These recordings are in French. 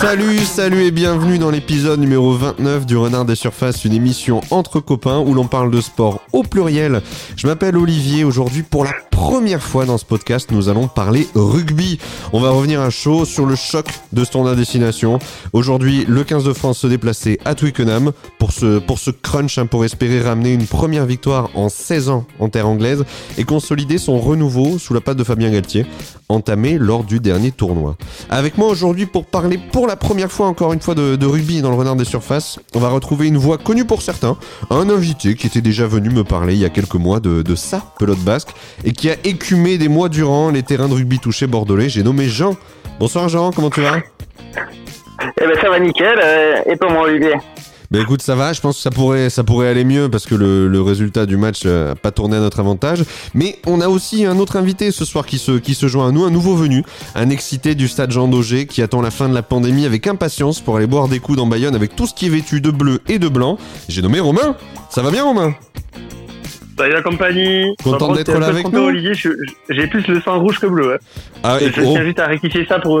Salut, salut et bienvenue dans l'épisode numéro 29 du Renard des Surfaces, une émission entre copains où l'on parle de sport au pluriel. Je m'appelle Olivier, aujourd'hui pour la première fois dans ce podcast, nous allons parler rugby. On va revenir à chaud sur le choc de Standard Destination. Aujourd'hui, le 15 de France se déplaçait à Twickenham pour ce, pour ce crunch, hein, pour espérer ramener une première victoire en 16 ans en terre anglaise et consolider son renouveau sous la patte de Fabien Galtier, entamé lors du dernier tournoi. Avec moi aujourd'hui pour parler pour la première fois encore une fois de, de rugby dans le Renard des Surfaces, on va retrouver une voix connue pour certains, un invité qui était déjà venu me parler il y a quelques mois de, de sa pelote basque et qui a écumé des mois durant les terrains de rugby touchés bordelais. J'ai nommé Jean. Bonsoir Jean, comment tu vas Eh ben ça va nickel, euh, et pour moi Olivier Ben écoute, ça va, je pense que ça pourrait, ça pourrait aller mieux parce que le, le résultat du match n'a pas tourné à notre avantage. Mais on a aussi un autre invité ce soir qui se, qui se joint à nous, un nouveau venu, un excité du stade Jean Daugé qui attend la fin de la pandémie avec impatience pour aller boire des coups dans Bayonne avec tout ce qui est vêtu de bleu et de blanc. J'ai nommé Romain. Ça va bien Romain? Salut la compagnie Content d'être là avec nous. Olivier, j'ai plus le sang rouge que bleu. hein. Ah, et je oh, tiens juste à rectifier ça pour,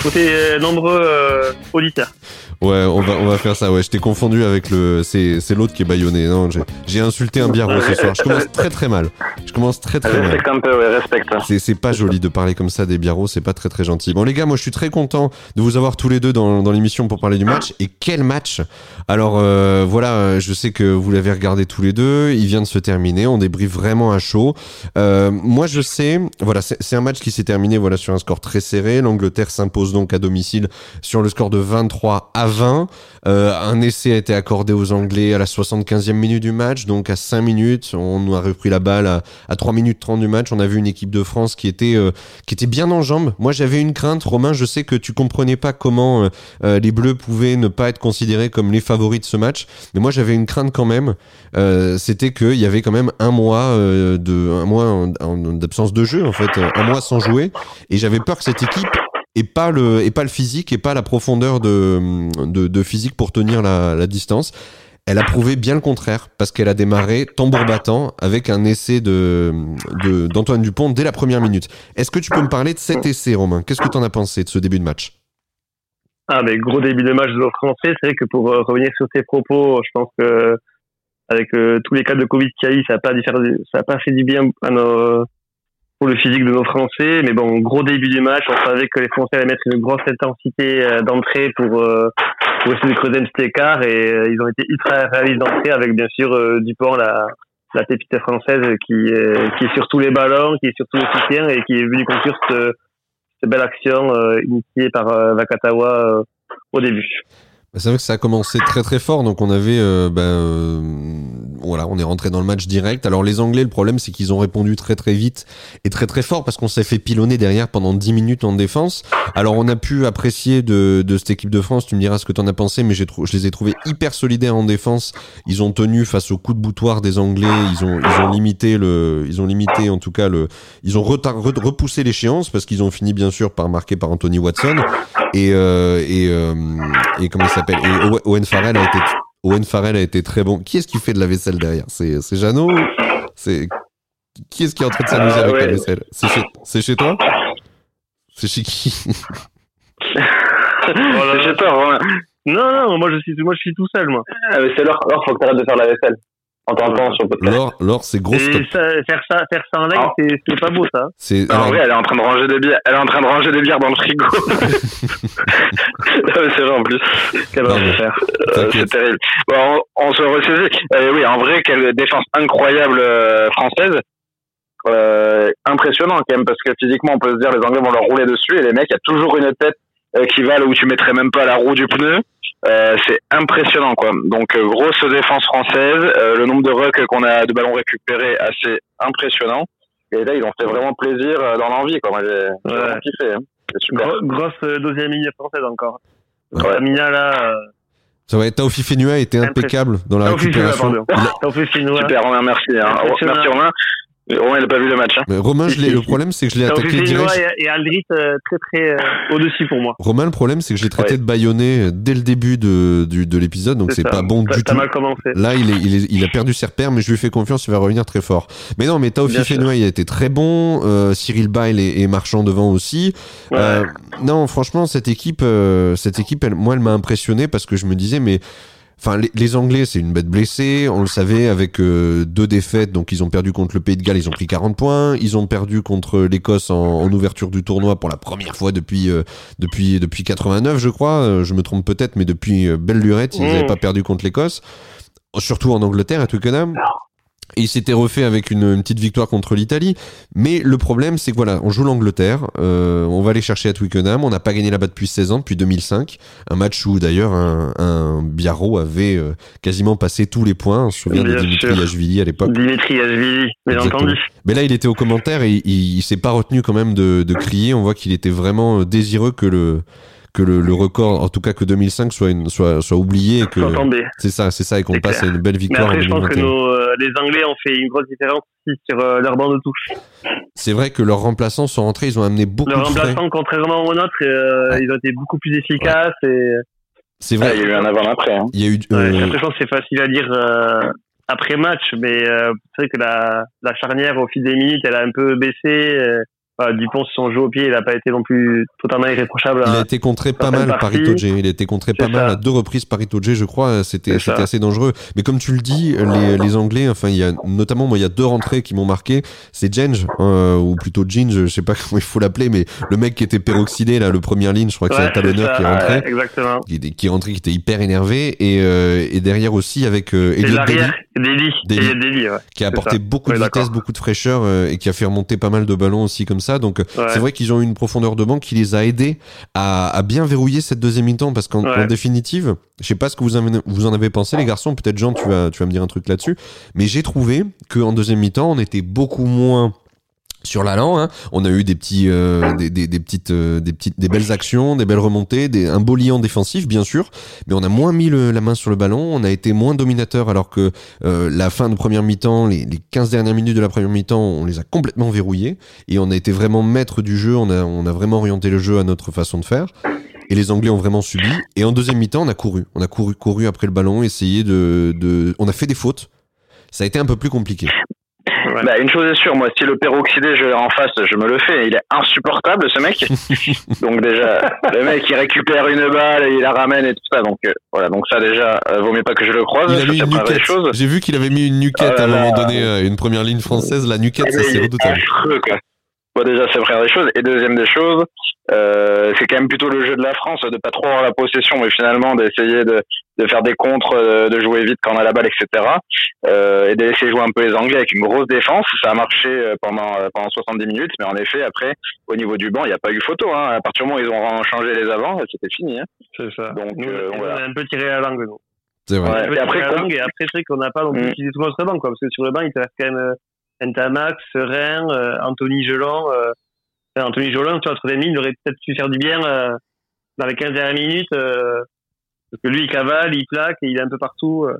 pour tes euh, nombreux euh, auditeurs. Ouais, on va, on va faire ça. Ouais, je t'ai confondu avec le. C'est, c'est l'autre qui est baïonné. Non, j'ai, j'ai insulté un biarro ce soir. Je commence très très mal. Je commence très très mal. Respecte un peu, ouais, respecte. C'est, c'est pas joli de parler comme ça des biarros, c'est pas très très gentil. Bon les gars, moi je suis très content de vous avoir tous les deux dans, dans l'émission pour parler du match. Et quel match? Alors euh, voilà, je sais que vous l'avez regardé tous les deux, il vient de se terminer, on débriefe vraiment à chaud. Euh, moi je sais, voilà, c'est, c'est un match qui s'est terminé voilà sur un score très serré. L'Angleterre s'impose donc à domicile sur le score de 23 à 20. Euh, un essai a été accordé aux Anglais à la 75e minute du match, donc à 5 minutes, on a repris la balle à, à 3 minutes 30 du match. On a vu une équipe de France qui était, euh, qui était bien en jambes. Moi, j'avais une crainte. Romain, je sais que tu comprenais pas comment euh, euh, les Bleus pouvaient ne pas être considérés comme les favoris de ce match. Mais moi, j'avais une crainte quand même. Euh, C'était qu'il y avait quand même un mois, euh, de, un mois en- en- d'absence de jeu, en fait, un mois sans jouer. Et j'avais peur que cette équipe et pas le et pas le physique et pas la profondeur de, de, physique pour tenir la, distance. Elle a prouvé bien le contraire parce qu'elle a démarré tambour battant avec un essai de d'Antoine Dupont dès la première minute. Est-ce que tu peux me parler de cet essai, Romain? Qu'est-ce que tu en as pensé de ce début de match? Ah, mais gros début de match de Français. C'est vrai que pour euh, revenir sur tes propos, je pense que avec euh, tous les cas de Covid qu'il y a eu, ça n'a pas, ça pas fait du bien à nos, pour le physique de nos Français. Mais bon, gros début du match. On savait que les Français allaient mettre une grosse intensité euh, d'entrée pour, euh, pour essayer de creuser un petit écart. Et euh, ils ont été ultra réalistes d'entrée avec bien sûr Dupont, la, la pépite française qui, qui est sur tous les ballons, qui est sur tous les soutiens et qui est venu conclure cette, cette belle action initiée par Vakatawa au début. Bah, C'est vrai que ça a commencé très très fort, donc on avait, euh, bah, euh, voilà, on est rentré dans le match direct. Alors les Anglais, le problème c'est qu'ils ont répondu très très vite et très très fort parce qu'on s'est fait pilonner derrière pendant 10 minutes en défense. Alors on a pu apprécier de, de cette équipe de France, tu me diras ce que t'en as pensé, mais j'ai je les ai trouvés hyper solidaires en défense. Ils ont tenu face au coup de boutoir des Anglais, ils ont ils ont limité le, ils ont limité en tout cas le, ils ont repoussé l'échéance parce qu'ils ont fini bien sûr par marquer par Anthony Watson et euh, et euh, et comment il s'appelle? Et Owen- Farrell a été Owen Farrell a été très bon. Qui est-ce qui fait de la vaisselle derrière? C'est c'est Jeannot C'est qui est-ce qui est en train de s'amuser Euh, avec la vaisselle? C'est chez c'est chez toi? C'est chez qui? C'est chez toi. Non, non, moi je suis, moi je suis tout seul, moi. c'est l'heure, l'heure, faut que t'arrêtes de faire la vaisselle. En t'entendant sur le podcast. Laure, Laure, c'est gros stop. Et ça, faire ça, faire ça en live, Ah. c'est, c'est pas beau, ça. C'est en alors, vrai, elle est en train de ranger des bières. Elle est en train de ranger des bières dans le frigo. C'est vrai en plus. Qu'elle va faire Euh. C'est terrible. Bon, on, on se ressaisit. Euh, oui, en vrai, quelle défense incroyable euh, française. Euh, impressionnant quand même parce que physiquement on peut se dire les Anglais vont leur rouler dessus et les mecs il y a toujours une tête euh, qui va là où tu mettrais même pas la roue du pneu Euh, c'est impressionnant quoi donc euh, grosse défense française euh, le nombre de rucks qu'on a de ballons récupérés assez impressionnant et là ils ont fait vraiment plaisir dans l'envie quoi j'ai Ouais. vraiment kiffé hein. c'est super Gro- grosse deuxième ligne française encore. Ouais. La Mina, là, euh, ça va être Taofi Fenua a été impeccable dans la Taofi Fenua, récupération. pardon. Il a- Taofi Finois. super Romain merci hein. Merci Romain Romain, il n'a pas vu le match. Hein. Mais Romain, je le problème, c'est que je l'ai attaqué direct. Et, Aldrit euh, très très euh, au-dessus pour moi. Romain, le problème, c'est que je l'ai traité Ouais. de baïonné dès le début de, du- de l'épisode, donc c'est pas bon du tout. mal commencé. Là, il, est, il, est- il a perdu ses repères, mais je lui fais confiance, il va revenir très fort. Mais non, mais Tao Bien sûr. Fifenoy a été très bon, euh, Cyril Bail et, et Marchand devant aussi. Ouais. Euh, non, franchement, cette équipe, euh, cette équipe, elle, moi, elle m'a impressionné parce que je me disais, mais. Enfin, les, les Anglais, c'est une bête blessée. On le savait avec euh, deux défaites. Donc, ils ont perdu contre le Pays de Galles, ils ont pris 40 points. Ils ont perdu contre l'Écosse en, en ouverture du tournoi pour la première fois depuis euh, depuis depuis 89, je crois. Euh, je me trompe peut-être, mais depuis euh, belle lurette, ils Mmh. n'avaient pas perdu contre l'Écosse. Surtout en Angleterre, à Twickenham. Et il s'était refait avec une, une petite victoire contre l'Italie. Mais le problème, c'est que voilà, on joue l'Angleterre, euh, on va aller chercher à Twickenham, on n'a pas gagné là-bas depuis 16 ans, depuis 2005. Un match où d'ailleurs un, un Biarro avait euh, quasiment passé tous les points. On se souvient de Dimitri. Yachvili à l'époque. Dimitri bien entendu. Mais là, il était au commentaire et il, il s'est pas retenu quand même de, de crier. On voit qu'il était vraiment euh, désireux que le que le, le record, en tout cas que 2005 soit une, soit soit oublié et que c'est ça, c'est ça et qu'on passe à une belle Mais victoire après, en je pense que 2021. nos, euh, les Anglais ont fait une grosse différence aussi sur euh, leur banc de touche. C'est vrai que leurs remplaçants sont rentrés, ils ont amené beaucoup Leurs de frais. remplaçants, contrairement aux nôtres, euh, Ouais. ils ont été beaucoup plus efficaces. Et, C'est Ah, vrai. il y a eu un avant-après. Hein. Il y a eu ouais, euh, J'ai l'impression que c'est facile à dire euh, après match, mais euh, c'est vrai que la, la charnière, au fil des minutes, elle a un peu baissé. Voilà, Dupont, son jeu au pied, il n'a pas été non plus totalement irréprochable. Il a hein. été contré pas mal par. Itoje. Il a été contré pas mal à deux reprises par Itoje, je crois. C'était assez dangereux. Mais comme tu le dis, les, les Anglais, enfin, il y a notamment, moi, il y a deux rentrées qui m'ont marqué. C'est Jenge, euh, ou plutôt Ginge, je sais pas comment il faut l'appeler, mais le mec qui était peroxydé, là, le première ligne, je crois que c'est le talonneur qui est rentré. exactement. Qui, est rentré, qui était hyper énervé. Et, euh, et derrière aussi avec euh, Elliot Daly. Daly. Daly, ouais. qui a apporté ça. beaucoup de vitesse, beaucoup de fraîcheur euh, et qui a fait remonter pas mal de ballons aussi comme ça. Donc Ouais. c'est vrai qu'ils ont eu une profondeur de banc qui les a aidés à, à bien verrouiller cette deuxième mi-temps parce qu'en Ouais. définitive, je sais pas ce que vous, avez- vous en avez pensé les garçons, peut-être Jean tu vas, tu vas me dire un truc là-dessus, mais j'ai trouvé qu'en deuxième mi-temps on était beaucoup moins sur l'allant, hein. on a eu des petits, euh, des, petites, euh, des petites, des belles actions, des belles remontées, un beau liant défensif bien sûr, mais on a moins mis la main sur le ballon, on a été moins dominateur alors que euh, la fin de première mi-temps, les, les 15 dernières minutes de la première mi-temps, on les a complètement verrouillés et on a été vraiment maître du jeu, on a, vraiment orienté le jeu à notre façon de faire. Et les Anglais ont vraiment subi. Et en deuxième mi-temps, on a couru. On a couru, couru après le ballon, essayé de, on a fait des fautes. Ça a été un peu plus compliqué. Ouais. Bah, une chose est sûre, moi, si le peroxydé, je l'ai en face, je me le fais. Il est insupportable, ce mec. donc déjà, le mec, il récupère une balle et il la ramène et tout ça. Donc euh, voilà, donc ça déjà, euh, vaut mieux pas que je le croise. Il a mis une. J'ai vu qu'il avait mis une nuquette Oh à un moment donné, euh, une première ligne française. La nuquette, ça c'est redoutable. affreux, quoi. Bon, déjà, c'est première des choses. Et deuxième des choses, euh, c'est quand même plutôt le jeu de la France de pas trop avoir la possession, mais finalement d'essayer de, de faire des contres, euh, de jouer vite quand on a la balle, etc. Euh, et de laisser jouer un peu les Anglais avec une grosse défense. Ça a marché euh, pendant euh, pendant 70 minutes, mais en effet, après, au niveau du banc, il n'y a pas eu photo. Hein. À partir du moment où ils ont changé les avants, c'était fini. Hein. C'est ça. Donc, Nous, euh, on voilà. a un peu tiré la langue, nous. C'est vrai. Ouais. Et après, la langue, et après, c'est vrai qu'on n'a pas non plus Mm. utilisé tout notre banc, quoi, parce que sur le banc, il te reste quand même Ntamak, Serein, euh, Anthony Gelon. Euh, enfin, Anthony Gelon, tu vois, entre les lignes, il aurait peut-être pu faire du bien euh, dans les 15 dernières minutes, euh, parce que lui, il cavale, il plaque, et il est un peu partout. euh.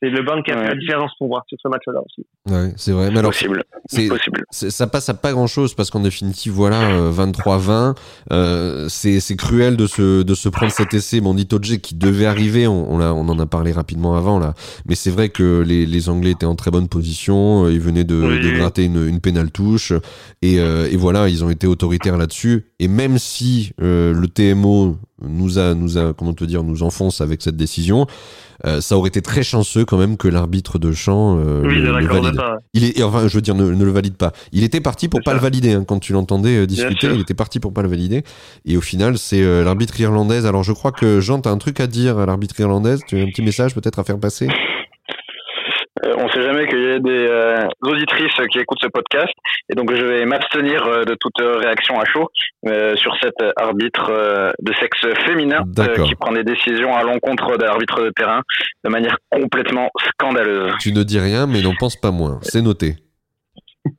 c'est le banc qui a fait la différence pour moi sur ce match-là aussi. Ouais, c'est vrai. Mais alors, possible. C'est- possible. ça passe à pas grand chose parce qu'en définitive, voilà, euh, 23-20, euh, c'est c'est cruel de se, de se prendre cet essai. Bon, dit Toje qui devait arriver, on, on, l'a- on en a parlé rapidement avant là, mais c'est vrai que les, les Anglais étaient en très bonne position, euh, ils venaient de, Oui. de gratter une, une pénale touche et, euh, et voilà, ils ont été autoritaires là-dessus. Et même si euh, le TMO nous a, nous a, comment te dire, nous enfonce avec cette décision, euh, ça aurait été très chanceux quand même que l'arbitre de champ euh, oui, le, valide. pas. Il est, enfin, je veux dire, ne, ne le valide pas. Il était parti pour pas ça. le valider hein, quand tu l'entendais euh, discuter. Il était parti pour pas le valider. Et au final, c'est euh, l'arbitre irlandaise. Alors, je crois que Jean, t'as un truc à dire à l'arbitre irlandaise? Tu as un petit message peut-être à faire passer? Euh, on sait jamais qu'il y ait des euh, auditrices qui écoutent ce podcast et donc je vais m'abstenir euh, de toute réaction à chaud euh, sur cet arbitre de sexe féminin qui prend des décisions à l'encontre de l'arbitre de terrain de manière complètement scandaleuse. Tu ne dis rien, mais n'en pense pas moins. C'est noté.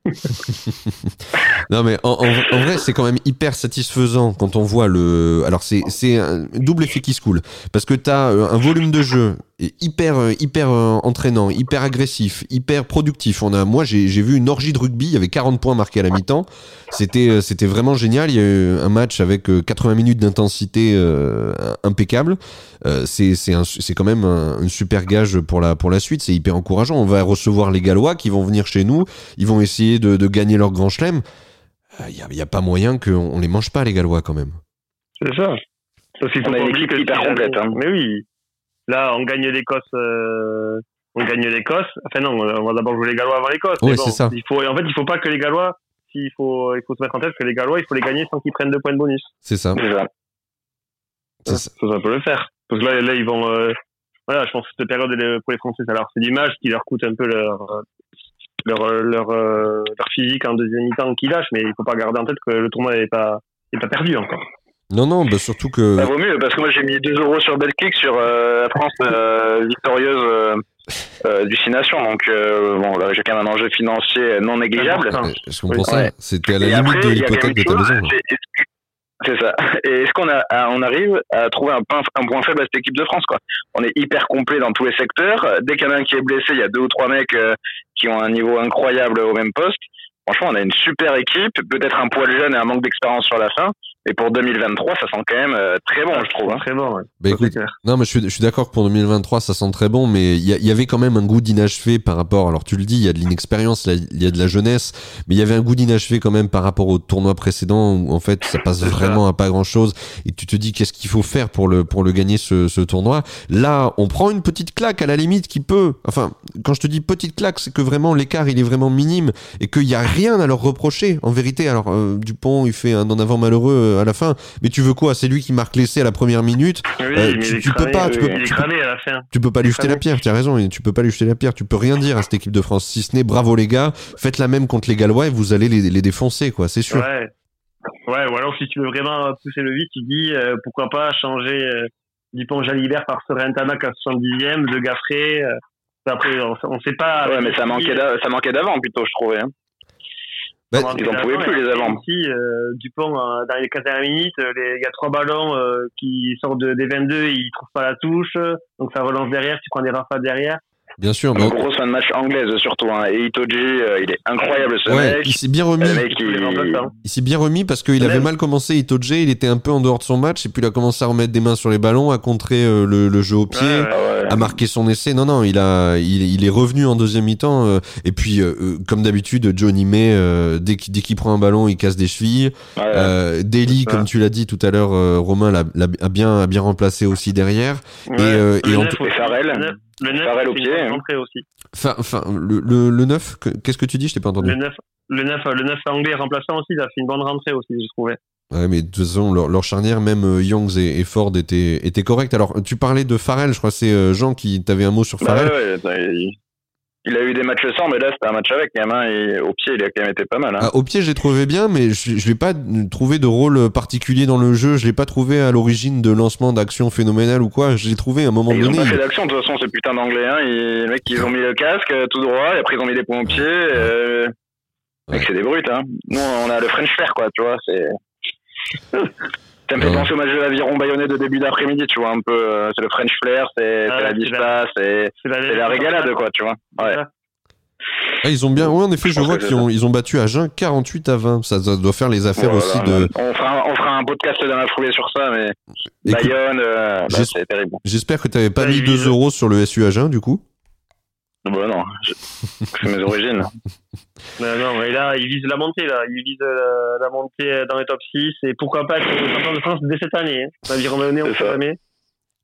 non mais en, vrai c'est quand même hyper satisfaisant quand on voit le alors c'est c'est un double effet qui se coule. Parce que t'as euh, un volume de jeu hyper hyper entraînant, hyper agressif, hyper productif. On a, moi, j'ai vu une orgie de rugby. Il y avait 40 points marqués à la mi-temps. C'était c'était vraiment génial. Il y a eu un match avec 80 minutes d'intensité impeccable. c'est c'est un- c'est quand même un, un super gage pour la pour la suite. C'est hyper encourageant. On va recevoir les Gallois qui vont venir chez nous. Ils vont essayer de, de gagner leur grand chelem. Il n'y a, y a pas moyen qu'on on les mange pas les Gallois quand même. C'est ça. Parce qu'il faut pas oublier que hyper complète, hein. Mais oui. Là, on gagne l'Écosse. euh, On gagne l'Écosse. Enfin non, on va d'abord jouer les Gallois avant l'Écosse. Bon, c'est ça. Il faut, en fait, il faut pas que les Gallois. Il faut, il faut se mettre en tête que les Gallois, il faut les gagner sans qu'ils prennent deux points de bonus. C'est ça. C'est ça. C'est ça. Ça, ça peut le faire. Parce que là, là ils vont. euh, Voilà, je pense que cette période est- pour les Français, ça leur fait ce qui leur coûte un peu leur leur leur, euh, leur physique en deuxième mi-temps qui lâche, mais il faut pas garder en tête que le tournoi n'est pas n'est pas perdu encore. Non, non, bah surtout que. Ça vaut mieux parce que moi j'ai mis 2 euros sur Betclic sur euh, la France euh, victorieuse euh, euh, du Six Nations. Donc euh, bon, là j'ai quand même un enjeu financier non négligeable. Ouais, Je comprends Oui. ça. Ouais. C'était à la Et limite après, de l'hypothèque de ta chose, maison. c'est- ça. Et est-ce qu'on a, à- on arrive à trouver un point, un point faible à cette équipe de France quoi? On est hyper complet dans tous les secteurs. Dès qu'il y en a un qui est blessé, il y a deux ou trois mecs euh, qui ont un niveau incroyable au même poste. Franchement, on a une super équipe. Peut-être un poil jeune et un manque d'expérience sur la fin. Mais pour 2023, ça sent quand même euh, très bon, je trouve. hein. Très bon. ouais. Bah écoute, non, mais je suis, je suis d'accord que pour 2023, ça sent très bon, mais il y, avait quand même un goût d'inachevé par rapport. Alors tu le dis, il y a de l'inexpérience, il y a de la jeunesse, mais il y avait un goût d'inachevé quand même par rapport au tournoi précédent où en fait ça passe ça. vraiment à pas grand chose. Et tu te dis qu'est-ce qu'il faut faire pour le pour le gagner ce, ce tournoi? Là, on prend une petite claque à la limite qui peut. Enfin, quand je te dis petite claque, c'est que vraiment l'écart il est vraiment minime et qu'il y a rien à leur reprocher. En vérité, alors euh, Dupont il fait un en avant malheureux euh, à la fin, mais tu veux quoi? C'est lui qui marque l'essai à la première minute? Oui, Euh, mais tu- peux pas, tu peux- il est tu peux- cramé à la fin. Tu peux pas lui jeter la pierre, tu as raison, tu peux pas lui jeter la pierre, tu peux rien dire à cette équipe de France, si ce n'est bravo les gars, faites la même contre les Gallois et vous allez les, les défoncer, quoi, c'est sûr. Ouais. Ouais, ou alors si tu veux vraiment pousser le vide, tu dis euh, pourquoi pas changer euh, Dupont Jalibert par Soren Tamac à 70e, de Gaffré. euh, après, on, on sait pas. Ouais, mais ça manquait d'a- ça manquait d'avant plutôt, je trouvais. hein. Bah, ils en on fait pouvaient plus, les avant. Aussi, euh, Dupont, euh, dans les 15 minutes, euh, il y a trois ballons euh, qui sortent de, des 22, ils trouvent pas la touche, donc ça relance derrière, tu prends des rafales derrière. Bien sûr, mais Une grosse fin de match anglaise surtout. Hein. Et Itoji, euh, il est incroyable ce ouais, mec. il s'est bien remis. Mec, il... s'est bien remis parce qu'il avait mal commencé Itoje, il était un peu en dehors de son match et puis il a commencé à remettre des mains sur les ballons, à contrer euh, le, le jeu au pied. Ouais, ouais. Ouais. à marquer son essai. Non, non, il a, il, il est revenu en deuxième mi-temps. euh, et puis, comme d'habitude, Johnny May, euh, dès qu'il prend un ballon, il casse des chevilles. Euh, Daly, comme tu l'as dit tout à l'heure, euh, Romain l'a, a bien, a bien remplacé aussi derrière. Ouais. euh, et le en. Et Farrell. Le neuf- Le 9, Farrell au c'est pied, une hein. bonne entrée aussi. Enfin, enfin, le, le, le 9, que- qu'est-ce que tu dis? Je t'ai pas entendu. Le 9, le 9, le 9 anglais remplaçant aussi, il a fait une bonne rentrée aussi, je trouvais. Ouais, mais de toute façon, leur, leur charnière, même euh, Youngs et, et Ford étaient, étaient corrects. Alors, tu parlais de Farrell, je crois que c'est euh, Jean qui t'avait un mot sur Bah Farrell. ouais, ouais, il... a eu des matchs sans, mais là c'était un match avec quand même. hein, et au pied, il a quand même été pas mal. Hein. Ah, au pied, je l'ai trouvé bien, mais je, je l'ai pas trouvé de rôle particulier dans le jeu. Je l'ai pas trouvé à l'origine de lancement d'action phénoménal ou quoi. Je l'ai trouvé à un moment Et ils ont donné. pas fait d'action de toute façon, ces putains d'anglais. Hein. Ils... Les mecs, ils ont mis le casque euh, tout droit, et après ils ont mis des points au pied. Euh... Ouais. C'est des brutes. Hein. Nous, on a le French flair, quoi, tu vois. C'est. Ça me fait penser au match de l'aviron bayonnais de début d'après-midi, tu vois, un peu. euh, C'est le French flair, c'est Ah, la vista, c'est la, régalade, quoi, tu vois. Ouais. Ah, ils ont bien. Ouais, en effet, Je vois qu'ils ont, ils ont battu à Jeun 48 à 20. Ça, ça doit faire les affaires Voilà. aussi de. On fera, un- on fera un podcast dans la foulée sur ça, mais Écoute, Bayonne, euh, bah, c'est terrible. J'espère que t'avais pas Ouais, mis ils 2 visent- euros sur le SU à Jeun, du coup. Non, je- c'est mes origines. Non, non, et là, il vise la montée, là. Il vise euh, la montée dans les top 6. Et pourquoi pas être champion de France dès cette année. Hein. L'aviron bayonnais, on C'est sait ça. jamais.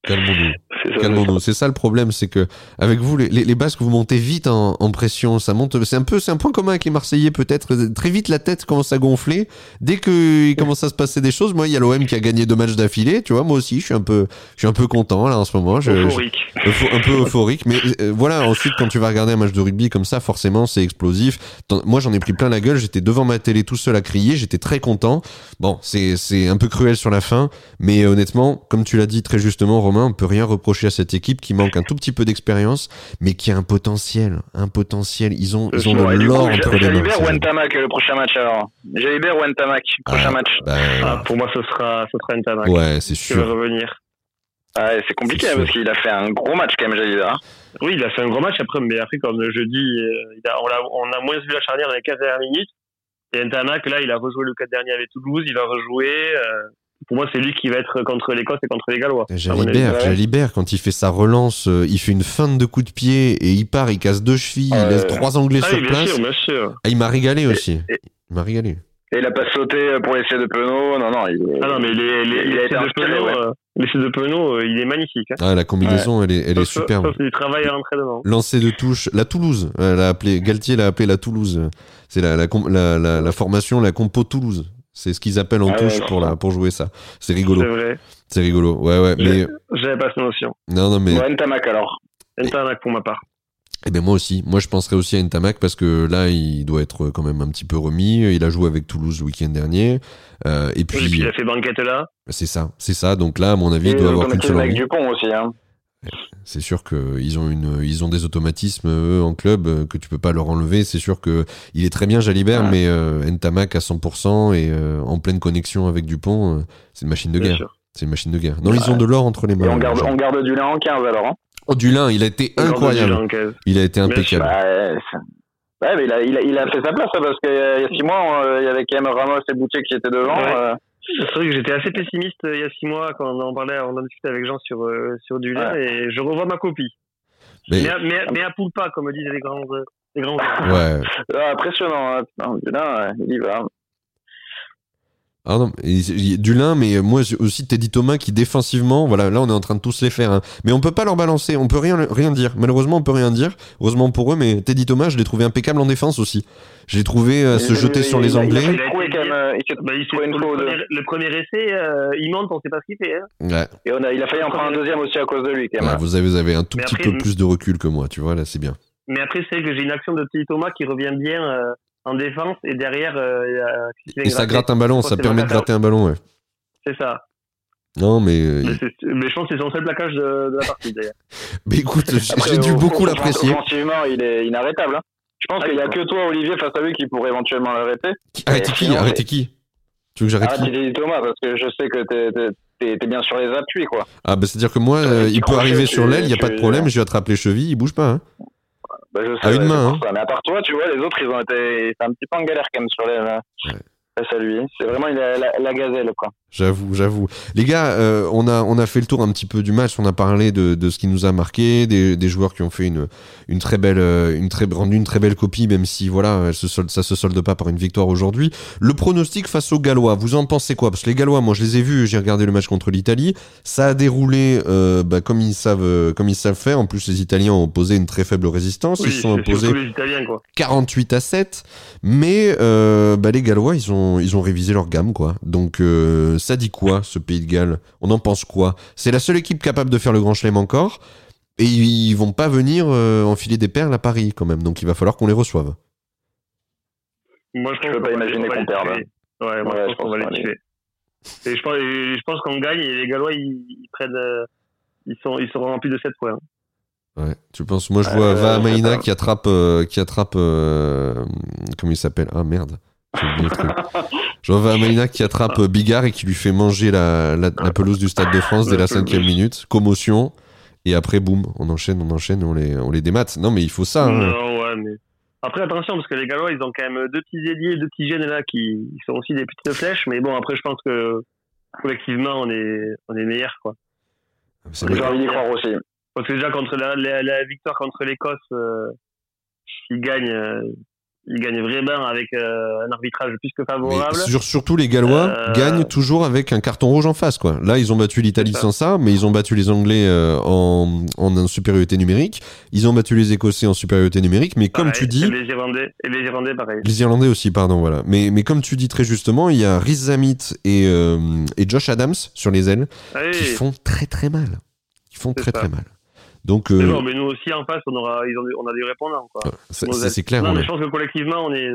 Calmons-nous. C'est ça. Calmons-nous. C'est ça le problème, c'est que avec vous, les, les, Basques, vous montez vite en, en pression. Ça monte. C'est un peu, c'est un point commun avec les Marseillais peut-être. Très vite, la tête commence à gonfler. Dès que il commence à se passer des choses, moi, il y a l'OM qui a gagné deux matchs d'affilée. Tu vois, moi aussi, je suis un peu, je suis un peu content là en ce moment. Je, Euphorique. Eupho- un peu euphorique mais euh, voilà ensuite quand tu vas regarder un match de rugby comme ça forcément c'est explosif moi j'en ai pris plein la gueule j'étais devant ma télé tout seul à crier j'étais très content bon c'est c'est un peu cruel sur la fin mais honnêtement comme tu l'as dit très justement Romain on peut rien reprocher à cette équipe qui manque un tout petit peu d'expérience mais qui a un potentiel un potentiel ils ont ils ont et le du coup, l'or entre les mains ou. Ntamak le prochain match alors Jalibert ou Ntamak prochain Ah, match bah, Ah, pour moi, ce sera, ce sera Ntamak ouais c'est qui va sûr revenir. Ah, ouais, c'est compliqué hein, parce qu'il a fait un gros match quand même, Jalibert. hein. Oui, il a fait un gros match après, mais après, comme je dis, euh, il a- on, a, on a moins vu la charnière dans les 15 dernières minutes. Et Ntamak, là, il a rejoué le 4 dernier avec Toulouse, il va rejouer. euh, pour moi, c'est lui qui va être contre l'Écosse et contre les Gallois. Jalibert. Jalibert, quand il fait sa relance, euh, il fait une feinte de coup de pied et il part, il casse deux chevilles, il laisse trois Anglais Ah sur oui, bien place. sûr, bien sûr. Ah, il m'a régalé aussi. et- Il m'a régalé. Et il a pas sauté pour l'essai de Penaud. Non, non, il, Ah non, mais les, les, Il a été de inspiré, Penaud, ouais. euh, l'essai de Penaud, euh, il est magnifique. Hein. Ah, la combinaison, elle est, elle est superbe. ça, c'est du travail à l'entraînement. Lancer de touche, la Toulouse. Elle a appelé, Galtier l'a appelé la Toulouse. C'est la, la, com- la, la, la formation, la compo Toulouse. C'est ce qu'ils appellent en Ah touche pour, la, pour jouer ça. C'est C'est rigolo. vrai. C'est rigolo. Ouais, ouais. Mais, J'avais pas cette notion. non, non, mais, Ouais, Ntamak alors. Ntamak pour ma part. eh ben, moi aussi. Moi, je penserais aussi à Ntamak parce que là, il doit être quand même un petit peu remis. Il a joué avec Toulouse le week-end dernier. Euh, et puis, puis il a fait banquette là. c'est ça. C'est ça. Donc là, à mon avis, il Et doit avoir qu'une seule avec envie. Dupont aussi. Hein. C'est sûr qu'ils ont une, ils ont des automatismes eux en club euh, que tu peux pas leur enlever. C'est sûr que il est très bien Jalibert, Ouais. mais euh, Ntamak à 100% et euh, en pleine connexion avec Dupont, euh, c'est une machine de Bien guerre. sûr. C'est une machine de guerre. Non, ils ont de l'or entre les Et mains. on garde, Jean. on garde du lin en 15 alors. Hein. Oh, Dulin, il a été incroyable. du. Il a été impeccable. Bah, ouais, mais il a, il, a, il a fait sa place hein, parce qu'il y a 6 mois, euh, il y avait quand même Ramos et Boutier qui étaient devant. Ouais. C'est vrai que j'étais assez pessimiste euh, il y a six mois quand on en parlait, on en discutait avec Jean sur, euh, sur du lait et je revois ma copie. Mais, Mais, mais, mais à poule pas, comme disent les grands. euh, Les grands ouais. ah, impressionnant. Hein. Putain, Dulin, il y va. Ah non, et- Dulin, mais moi aussi Teddy Thomas qui défensivement, voilà, là on est en train de tous les faire, hein. mais on peut pas leur balancer, on peut rien rien dire. Malheureusement, on peut rien dire. Heureusement pour eux, mais Teddy Thomas, je l'ai trouvé impeccable en défense aussi. Je l'ai trouvé euh, se jeter il- sur les Anglais. Euh, le, premier, essai, euh, il monte, on sait pas ce qu'il fait. Hein. Ouais. Et on a, il a failli en prendre un deuxième aussi à cause de lui. Quand Ouais, même. vous, avez, vous avez un tout Mais petit après- peu plus de recul que moi, tu vois, là c'est bien. Mais après, c'est vrai que j'ai une action de petit Thomas qui revient bien euh, en défense et derrière, euh, y a Et ça gratte un ballon, ça permet de gratter un ballon, ouais. C'est ça. Non, mais, euh, Mais, il- c'est- mais je pense que c'est son seul plaquage de, de la partie d'ailleurs. mais écoute, j'ai dû au- beaucoup au- l'apprécier. Offensivement, il est inarrêtable. Hein. Je pense Ah, qu'il y a que toi, Olivier, face à lui, qui pourrait éventuellement l'arrêter. Arrêtez qui sinon, Arrêtez qui? Tu veux que j'arrête Arrête qui? Thomas, parce que je sais que t'es- bien sur les appuis, quoi. Ah bah c'est-à-dire que moi, euh, petit il peut arriver sur l'aile, il y a pas de problème, je lui attrape les chevilles, il bouge pas. Hein. Bah, je sais, À une main, ça. Mais à part toi, tu vois, les autres, ils ont été. C'est un petit peu en galère quand même sur les. Ouais. Face à lui. C'est vraiment la, la, la gazelle, quoi. J'avoue, j'avoue. Les gars, euh, on a on a fait le tour un petit peu du match. On a parlé de, de ce qui nous a marqué, des, des joueurs qui ont fait une une très belle euh, une très rendu une très belle copie, même si voilà, elle se solde, ça se solde pas par une victoire aujourd'hui. Le pronostic face aux Gallois, vous en pensez quoi? Parce que les Gallois, moi je les ai vus, j'ai regardé le match contre l'Italie. Ça a déroulé euh, bah, comme ils savent comme ils savent faire. En plus, les Italiens ont posé une très faible résistance. Oui, ils se sont Italiens, quoi. 48 à 7 mais euh, bah, les Gallois ils ont ils ont révisé leur gamme quoi. Donc euh, ça dit quoi ce pays de Galles? On en pense quoi? C'est la seule équipe capable de faire le Grand Chelem encore et ils vont pas venir euh, enfiler des perles à Paris quand même. Donc il va falloir qu'on les reçoive. Moi, je Je peux pas imaginer qu'on perde. Ouais, moi, Ouais, je pense qu'on va les tuer. Et je pense, je pense qu'on gagne et les Gallois, ils, ils prennent, euh, ils sont, ils seront remplis de 7 points. ouais tu penses? Moi je Euh, vois je Vahamaina qui attrape euh, qui attrape euh, comment il s'appelle? Ah merde j'ai oublié le truc. je vois Vahamaina qui attrape euh, Bigard et qui lui fait manger la, la, la pelouse du Stade de France dès la cinquième minute commotion et après boum on enchaîne on enchaîne on les on les démate non mais il faut ça hein. Non, ouais, mais. Après, attention, parce que les Gallois, ils ont quand même deux petits ailiers, deux petits jeunes là qui ils sont aussi des petites flèches. Mais bon, après, je pense que collectivement, on est, on est meilleurs, quoi. C'est J'ai vrai. envie d'y croire aussi. Parce que déjà, contre la, la, la victoire contre l'Écosse, euh, ils gagnent, euh, ils gagnent vraiment avec euh, un arbitrage plus que Mais favorable. sur- surtout les Gallois Euh, gagnent toujours avec un carton rouge en face quoi. Là ils ont battu l'Italie sans ça, mais ils ont battu les Anglais euh, en, en supériorité numérique. Ils ont battu les Écossais en supériorité numérique, mais comme tu dis, Et les Irlandais, et les Irlandais, pareil. les Irlandais aussi pardon voilà. Mais mais comme tu dis très justement, il y a Rhys Zamit et euh, et Josh Adams sur les ailes Ah oui, qui font très très mal. Qui font très ça. très mal. Donc mais euh, bon, mais nous aussi en face, on aura, ils ont, on a des répondants, quoi. ça- c'est clair. Non, on mais est- je pense que collectivement, on est,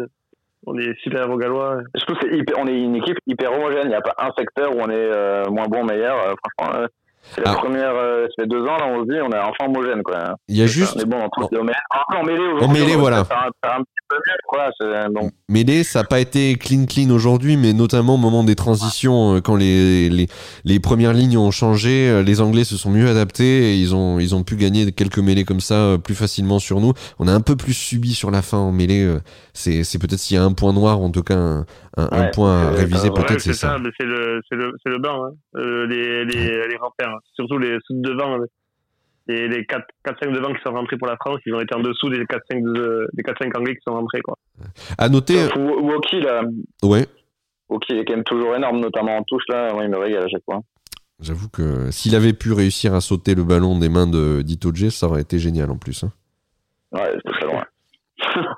on est super aux Gallois. Je trouve que c'est hyper- on est une équipe hyper homogène? Il n'y a pas un secteur où on est euh, moins bon, meilleur. euh, franchement, euh, C'est la Ah. première, euh, ça fait deux ans, là, on se dit, on est enfin homogène, quoi. Il y a juste Mais bon, en tout Bon. en mêlée, mêlée, En aujourd'hui, mêlée, on voilà. Faire un, faire un petit peu mieux, quoi. C'est, donc, Mêlée, ça n'a pas été clean clean aujourd'hui, mais notamment au moment des transitions, euh, quand les, les, les premières lignes ont changé, euh, les Anglais se sont mieux adaptés et ils ont, ils ont pu gagner quelques mêlées comme ça euh, plus facilement sur nous. On a un peu plus subi sur la fin en mêlée. C'est c'est peut-être s'il y a un point noir, en tout cas un, un, un Ouais, point à réviser, ouais, peut-être Ouais, c'est ça. mais c'est le, c'est le, c'est le banc, hein. Euh, les, les, les repères, hein. surtout les sous devant. Et les 4-5 devant qui sont rentrés pour la France, ils ont été en dessous des 4-5 de- des 4-5 anglais qui sont rentrés, quoi. À noter, sauf Wo- Woki, là. ouais, Woki est quand même toujours énorme, notamment en touche, là. Moi, il me régale à chaque fois. j'avoue que s'il avait pu réussir à sauter le ballon des mains de d'Itoje, ça aurait été génial en plus. hein. Ouais, c'était très loin.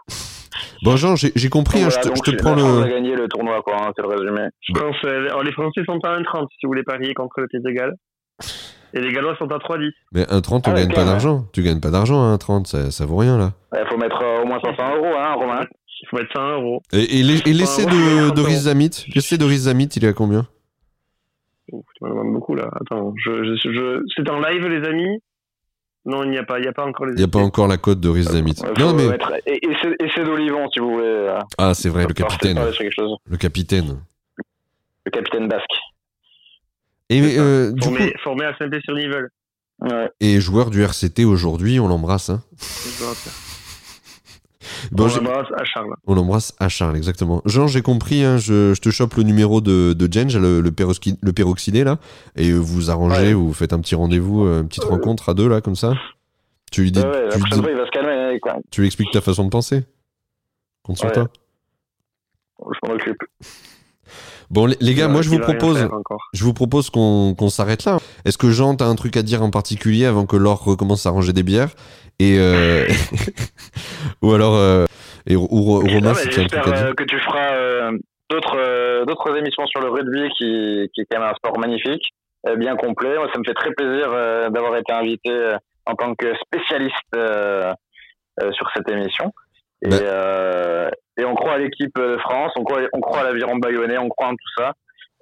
Bon Jean, j'ai compris, hein, Voilà, je te, donc, je te prends le... a gagné le tournoi, quoi, hein, c'est le résumé. Je pense, euh, alors, les Français sont à 1,30 si vous voulez parier contre le Pays de Galles. Et les Gallois sont à 3,10. Mais un 30, on Ah ouais, gagne pas d'argent. Tu gagnes pas d'argent à un 30, ça, ça vaut rien là. Il faut mettre euh, au moins 500 euros, hein, Romain. Il faut mettre 100 euros. Et, et les- et l'essai Ouais, ouais, de, de attends. Riz Zamit L'essai de Riz Zamit, il est à combien? Ouf, tu m'en demandes beaucoup là. Attends, je, je, je... c'est en live les amis? Non, il n'y a pas, il n'y a pas encore les. Il n'y a pas encore la cote de Riz Zamit. Il Non mais... mettre... Et, et c'est- d'Olivon, si vous voulez. euh, Ah c'est vrai, le capitaine. Le capitaine. Le capitaine basque. Et, euh, du coup, Formé, formé à Saint-Pé-sur-Nivelle. Ouais. et joueur du RCT aujourd'hui, on l'embrasse. Hein. Bon, on l'embrasse à Charles. on l'embrasse à Charles, exactement. Jean, j'ai compris, hein, je, je te chope le numéro de, de Jenge, le, le, peroxy- le peroxydé, là, et vous arrangez, Ouais. vous faites un petit rendez-vous, euh, une petite rencontre à deux, là, comme ça. Tu lui dis, Ouais, tu lui dis- fois, il va se calmer. Quoi. tu lui expliques ta façon de penser. Compte sur toi. Je m'en occupe. Bon, les, les gars, moi, je vous propose, je vous propose qu'on s'arrête là. Est-ce que Jean, t'as un truc à dire en particulier avant que Laure recommence à ranger des bières Et euh, ou alors, euh, et, ou, ou Romain, si tu as un truc à dire. euh, que tu feras d'autres d'autres émissions sur le rugby qui, qui est quand même un sport magnifique, bien complet. Moi, ça me fait très plaisir d'avoir été invité en tant que spécialiste sur cette émission. Et, Bah. euh, et on croit à l'équipe de France, on croit, on croit à l'aviron bayonnais, on croit en tout ça.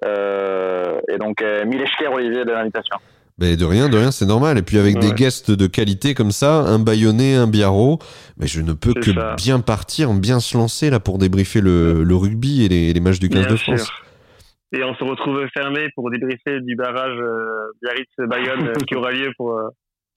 Euh, et donc, euh, mille Olivier, de l'invitation. Mais de rien, de rien, c'est normal. Et puis avec des guests de qualité comme ça, un Bayonnais, un Biarro, mais je ne peux que ça. bien partir, bien se lancer là pour débriefer le, le rugby et les, les matchs du 15 Bien de sûr. France. Et on se retrouve fermé pour débriefer du barrage euh, Biarritz-Bayonne qui aura lieu pour euh,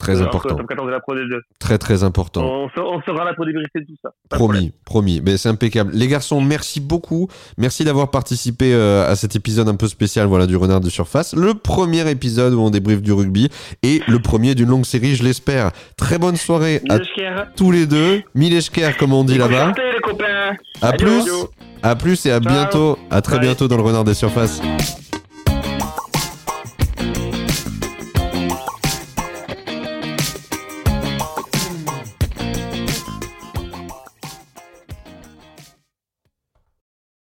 Très important. le top 14 de la Pro D2. Très très important. On, se- on sera là pour débriefer tout ça. Pas. Promis, promis. Mais c'est impeccable. Les garçons, merci beaucoup. Merci d'avoir participé euh, à cet épisode un peu spécial voilà, du Renard de Surface. Le premier épisode où on débriefe du rugby et le premier d'une longue série, je l'espère. Très bonne soirée à tous les deux. Mileshker, comme on dit là-bas. À plus, à plus et à Ciao. bientôt. À très Bye. bientôt dans le Renard des Surfaces.